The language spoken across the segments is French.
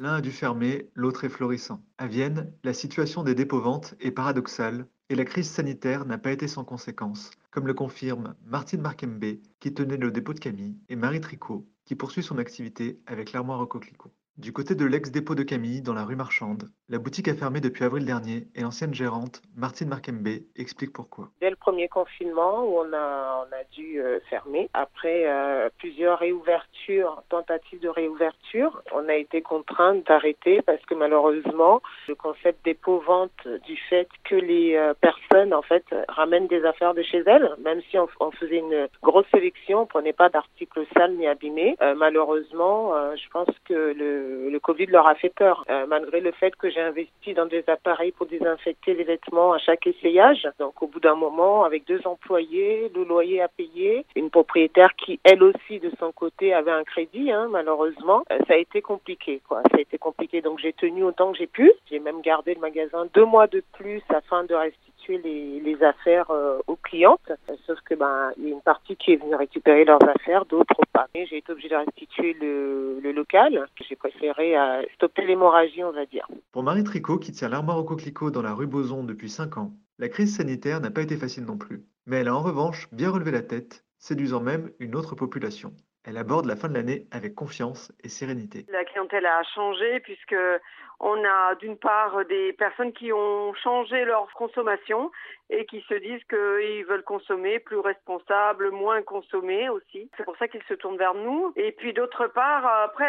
L'un a dû fermer, l'autre est florissant. À Vienne, la situation des dépôts-ventes est paradoxale et la crise sanitaire n'a pas été sans conséquences, comme le confirment Martine Markembe, qui tenait le dépôt de Camille, et Marie Tricot, qui poursuit son activité avec l'armoire coquelicot. Du côté de l'ex-dépôt de Camille, dans la rue Marchande, la boutique a fermé depuis avril dernier et l'ancienne gérante, Martine Markembe, explique pourquoi. Dès le premier confinement, on a, dû euh, fermer, après euh, plusieurs réouvertures, tentatives de réouverture, on a été contrainte d'arrêter parce que malheureusement, le concept dépôt-vente, du fait que les euh, personnes, en fait, ramènent des affaires de chez elles, même si on, on faisait une grosse sélection, on prenait pas d'articles sales ni abîmés, euh, malheureusement, euh, je pense que le le Covid leur a fait peur, euh, malgré le fait que j'ai investi dans des appareils pour désinfecter les vêtements à chaque essayage. Donc au bout d'un moment, avec deux employés, le loyer à payer, une propriétaire qui elle aussi de son côté avait un crédit, hein, malheureusement, euh, ça a été compliqué. Quoi. Ça a été compliqué. Donc j'ai tenu autant que j'ai pu. J'ai même gardé le magasin deux mois de plus afin de restituer les, affaires euh, aux clientes. Sauf que ben il y a une partie qui est venue récupérer leurs affaires, d'autres pas. J'ai été obligée de restituer le, le local. J'ai préféré euh, stopper l'hémorragie, on va dire. Pour Marie Tricot, qui tient l'armoire au coquelicot dans la rue Boson depuis 5 ans, la crise sanitaire n'a pas été facile non plus. Mais elle a en revanche bien relevé la tête, séduisant même une autre population. Elle aborde la fin de l'année avec confiance et sérénité. La clientèle a changé puisque on a d'une part des personnes qui ont changé leur consommation et qui se disent qu'ils veulent consommer plus responsable, moins consommer aussi. C'est pour ça qu'ils se tournent vers nous. Et puis d'autre part,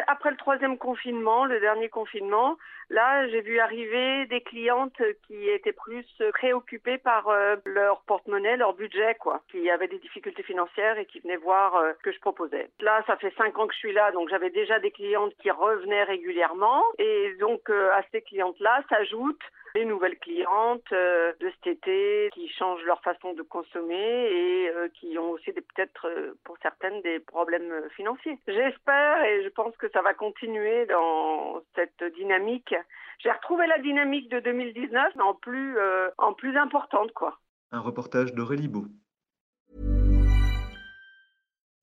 après, le troisième confinement, le dernier confinement, là j'ai vu arriver des clientes qui étaient plus préoccupées par euh, leur porte-monnaie, leur budget, quoi, qui avaient des difficultés financières et qui venaient voir euh, ce que je proposais. Ça fait cinq ans que je suis là, donc j'avais déjà des clientes qui revenaient régulièrement. Et donc euh, à ces clientes-là s'ajoutent les nouvelles clientes euh, de cet été qui changent leur façon de consommer et euh, qui ont aussi peut-être pour certaines des problèmes financiers. J'espère et je pense que ça va continuer dans cette dynamique. J'ai retrouvé la dynamique de 2019 mais en plus en plus importante quoi. Un reportage d'Aurélie Beau.